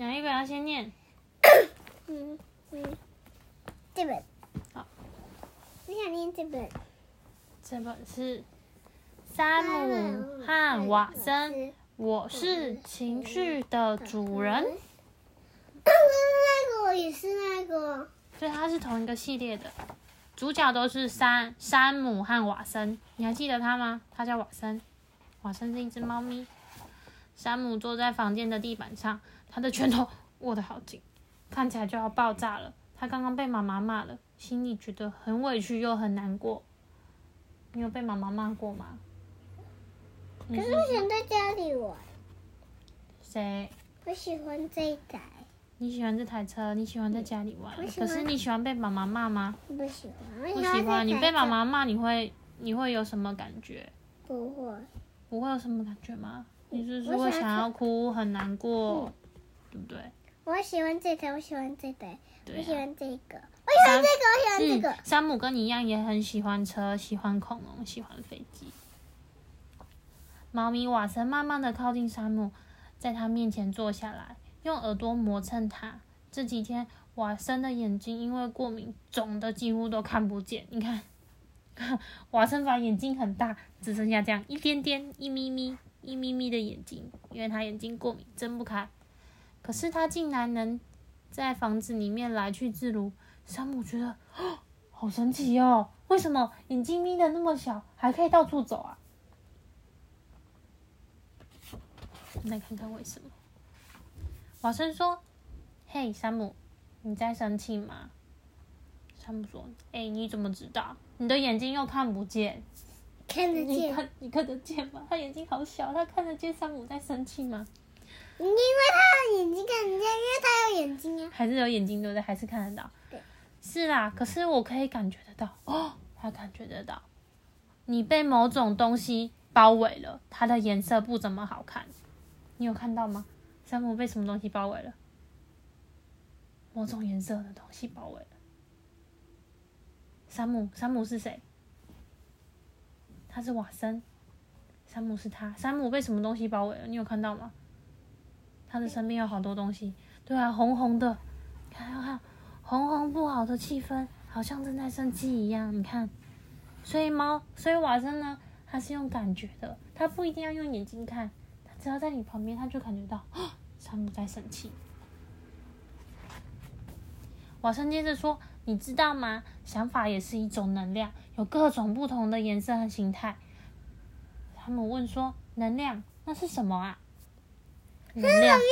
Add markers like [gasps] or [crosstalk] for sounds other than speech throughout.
哪一本要先念？嗯嗯，这本。好，我想念这本。这本是《山姆和瓦森》，我是情绪的主人。那个也是那个。所以它是同一个系列的，主角都是山山姆和瓦森。你还记得他吗？他叫瓦森，瓦森是一只猫咪。山姆坐在房间的地板上，他的拳头握得好紧，看起来就要爆炸了。他刚刚被妈妈骂了，心里觉得很委屈又很难过。你有被妈妈骂过吗？可是我想在家里玩。谁？我喜欢这台。你喜欢这台车？你喜欢在家里玩？可是你喜欢被妈妈骂吗？不喜欢。不喜欢。你被妈妈骂，你会你会有什么感觉？不会。不会有什么感觉吗？你是说会想要哭，很难过，对不对？我喜欢这台，我喜欢这台，我喜欢这个，我喜欢这个，我喜欢这个。山姆跟你一样，也很喜欢车，喜欢恐龙，喜欢飞机。猫咪瓦森慢慢的靠近山姆，在他面前坐下来。用耳朵磨蹭他。这几天，瓦森的眼睛因为过敏肿的几乎都看不见。你看，[laughs] 瓦森把眼睛很大，只剩下这样一点点、一咪咪、一咪咪的眼睛，因为他眼睛过敏睁不开。可是他竟然能在房子里面来去自如。山姆觉得 [gasps] 好神奇哦！为什么眼睛眯的那么小，还可以到处走啊？来看看为什么。瓦森说：“嘿，山姆，你在生气吗？”山姆说：“哎，你怎么知道？你的眼睛又看不见，看得见？你看，你看得见吗？他眼睛好小，他看得见山姆在生气吗？因为他的眼睛看得见，因为他有眼睛啊。还是有眼睛对不对？还是看得到？对，是啦。可是我可以感觉得到哦，他感觉得到，你被某种东西包围了，它的颜色不怎么好看，你有看到吗？”山姆被什么东西包围了？某种颜色的东西包围了。山姆，山姆是谁？他是瓦森。山姆是他。山姆被什么东西包围了？你有看到吗？他的身边有好多东西。对啊，红红的。看，看，红红不好的气氛，好像正在生气一样。你看，所以猫，所以瓦森呢？他是用感觉的，他不一定要用眼睛看，他只要在你旁边，他就感觉到。山姆在生气。瓦森接着说：“你知道吗？想法也是一种能量，有各种不同的颜色和形态。”他们问说：“能量那是什么啊？”能量变成，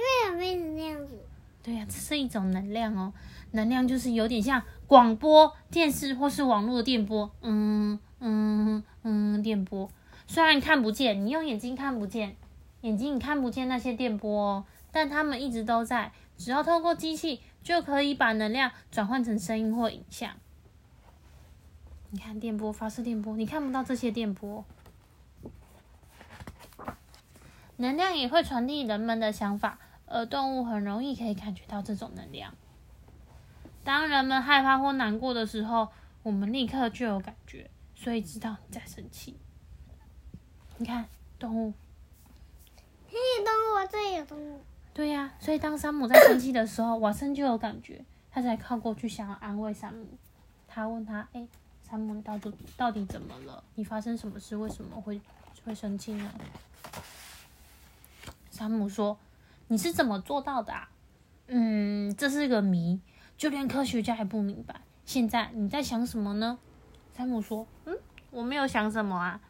为什么变成那样子？对呀，这是一种能量哦。能量就是有点像广播电视或是网络电波，嗯嗯嗯，电波。虽然看不见，你用眼睛看不见。眼睛你看不见那些电波哦，但它们一直都在。只要透过机器，就可以把能量转换成声音或影像。你看电波发射电波，你看不到这些电波。能量也会传递人们的想法，而动物很容易可以感觉到这种能量。当人们害怕或难过的时候，我们立刻就有感觉，所以知道你在生气。你看动物。这里动物，这里有动物。对呀，所以当山姆在生气的时候，瓦森就有感觉，他才靠过去想要安慰山姆。他问他：“哎，山姆，到底到底怎么了？你发生什么事？为什么会会生气呢？”山姆说：“你是怎么做到的啊？嗯，这是个谜，就连科学家也不明白。现在你在想什么呢？”山姆说：“嗯，我没有想什么啊。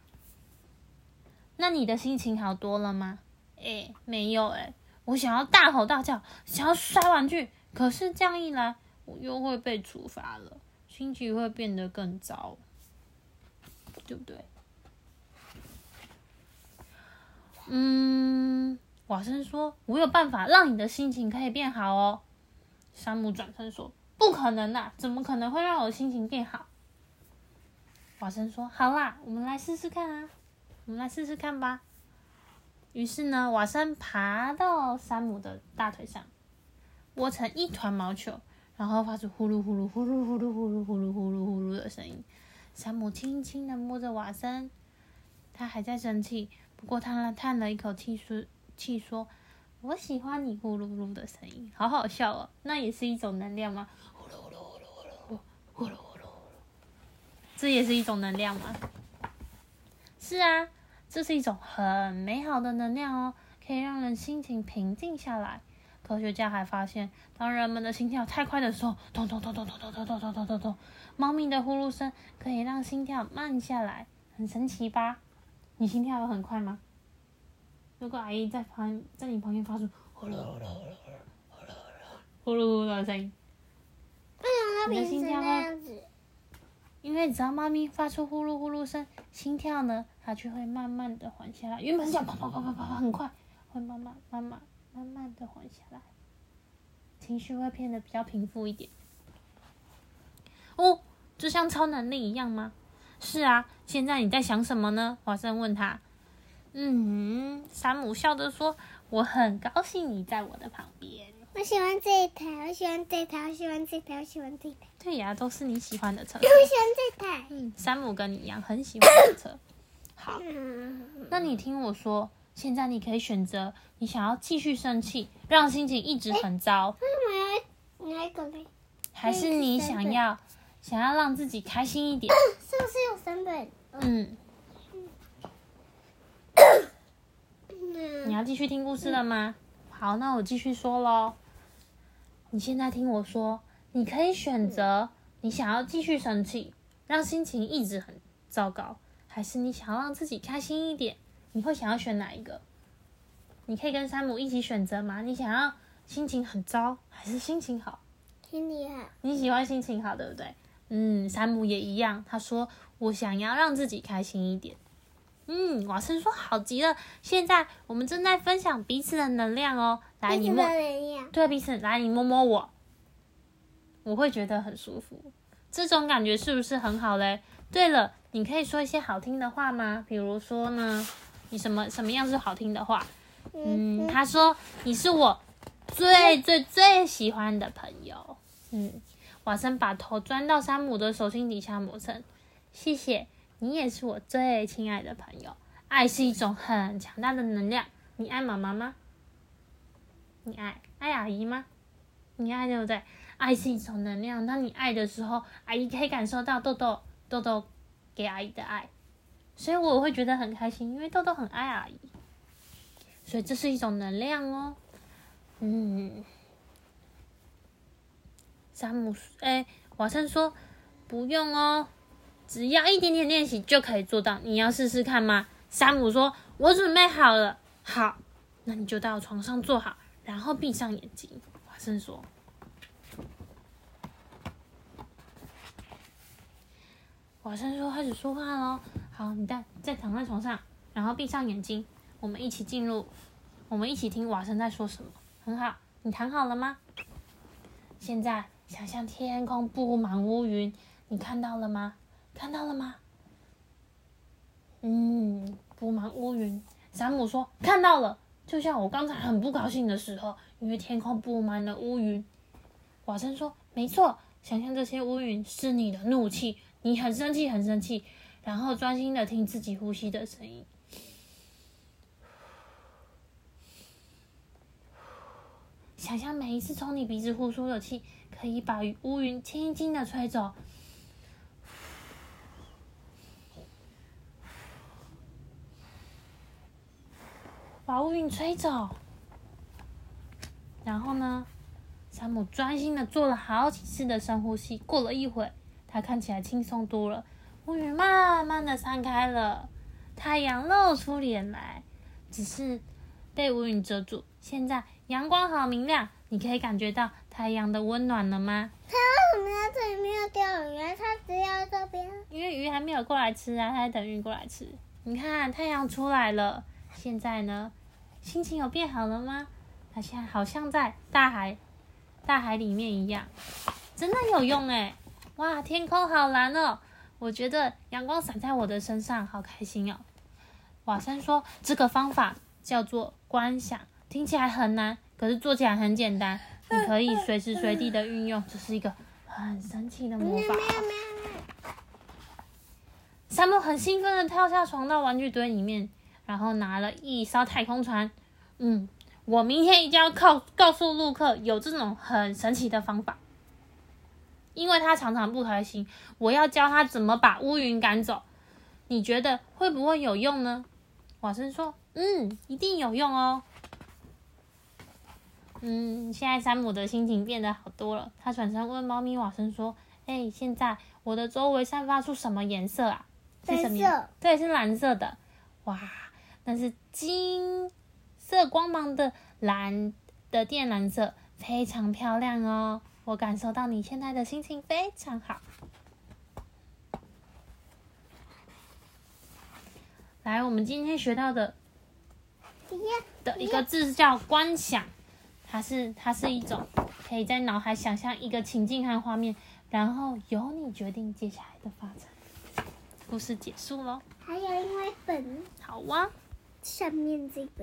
那你的心情好多了吗？”哎，没有哎，我想要大吼大叫，想要摔玩具，可是这样一来，我又会被处罚了，心情会变得更糟，对不对？嗯，瓦森说：“我有办法让你的心情可以变好哦。”山姆转身说：“不可能呐，怎么可能会让我的心情变好？”瓦森说：“好啦，我们来试试看啊，我们来试试看吧。”于是呢，瓦森爬到山姆的大腿上，窝成一团毛球，然后发出呼噜呼噜呼噜呼噜呼噜呼噜呼噜呼噜的声音。山姆轻轻的摸着瓦森，他还在生气，不过他叹了一口气说：“气说，我喜欢你呼噜噜的声音，好好笑哦。那也是一种能量吗？呼噜呼噜呼噜呼噜呼噜呼噜呼噜，这也是一种能量吗？是啊，这是一种很美好的能量哦，可以让人心情平静下来。科学家还发现，当人们的心跳太快的时候，咚咚咚咚咚咚咚咚咚咚咚，猫咪的呼噜声可以让心跳慢下来，很神奇吧？你心跳有很快吗？如果阿姨在旁，在你旁边发出呼噜呼噜呼噜呼噜呼噜呼噜呼噜的声音，为什么它变成那样子？因为只要猫咪发出呼噜呼噜声，心跳呢，它就会慢慢的缓下来。原本想啪啪啪啪啪很快，会慢慢慢慢慢慢的缓下来，情绪会变得比较平复一点。哦，就像超能力一样吗？是啊，现在你在想什么呢？华生问他。嗯，山姆笑着说：“我很高兴你在我的旁边。我喜欢这一台，我喜欢这一台，我喜欢这一台，我喜欢这一台。对呀，都是你喜欢的车。我喜欢这台。嗯，山姆跟你一样很喜欢这车。好，那你听我说，现在你可以选择，你想要继续生气，让心情一直很糟。为什么要哪一个嘞？还是你想要想要让自己开心一点？[coughs] 是不是有三本？嗯。你要继续听故事了吗？好，那我继续说喽。你现在听我说，你可以选择你想要继续生气，让心情一直很糟糕，还是你想要让自己开心一点？你会想要选哪一个？你可以跟山姆一起选择吗？你想要心情很糟，还是心情好？心情好。你喜欢心情好，对不对？嗯，山姆也一样，他说我想要让自己开心一点。嗯，瓦森说好极了。现在我们正在分享彼此的能量哦。来，你摸，对彼此，来你摸摸我，我会觉得很舒服。这种感觉是不是很好嘞？对了，你可以说一些好听的话吗？比如说呢，你什么什么样是好听的话？嗯，他说你是我最最最喜欢的朋友。嗯，瓦森把头钻到山姆的手心底下磨蹭，谢谢。你也是我最亲爱的朋友。爱是一种很强大的能量。你爱妈妈吗？你爱爱阿姨吗？你爱对不对？爱是一种能量。当你爱的时候，阿姨可以感受到豆豆豆豆给阿姨的爱，所以我会觉得很开心，因为豆豆很爱阿姨。所以这是一种能量哦。嗯，山姆哎，瓦森说不用哦。只要一点点练习就可以做到，你要试试看吗？山姆说：“我准备好了。”好，那你就到床上坐好，然后闭上眼睛。华生说：“华生说开始说话喽。好，你再再躺在床上，然后闭上眼睛，我们一起进入，我们一起听瓦生在说什么。很好，你躺好了吗？现在想象天空布满乌云，你看到了吗？”看到了吗？嗯，布满乌云。山姆说：“看到了，就像我刚才很不高兴的时候，因为天空布满了乌云。”瓦森说：“没错，想象这些乌云是你的怒气，你很生气，很生气，然后专心的听自己呼吸的声音。想象每一次从你鼻子呼出的气，可以把乌云轻轻的吹走。”把乌云吹走，然后呢？山姆专心的做了好几次的深呼吸。过了一会，他看起来轻松多了。乌云慢慢的散开了，太阳露出脸来，只是被乌云遮住。现在阳光好明亮，你可以感觉到太阳的温暖了吗？他为什么在这里没有钓鱼？他只要这边。因为鱼还没有过来吃啊，他在等鱼过来吃。你看，太阳出来了。现在呢，心情有变好了吗？他现在好像在大海，大海里面一样，真的有用哎！哇，天空好蓝哦！我觉得阳光洒在我的身上，好开心哦。瓦森说，这个方法叫做观想，听起来很难，可是做起来很简单，你可以随时随地的运用，这是一个很神奇的魔法。山姆很兴奋的跳下床，到玩具堆里面。然后拿了一艘太空船，嗯，我明天一定要告告诉陆克有这种很神奇的方法，因为他常常不开心，我要教他怎么把乌云赶走。你觉得会不会有用呢？瓦森说：“嗯，一定有用哦。”嗯，现在山姆的心情变得好多了。他转身问猫咪瓦森说：“哎，现在我的周围散发出什么颜色啊？蓝色，对，是蓝色的。哇，那是金色光芒的蓝的靛蓝色，非常漂亮哦。我感受到你现在的心情非常好。来，我们今天学到的的一个字叫观想。它是它是一种可以在脑海想象一个情境和画面，然后由你决定接下来的发展。故事结束喽。还有一本。好啊。下面这个。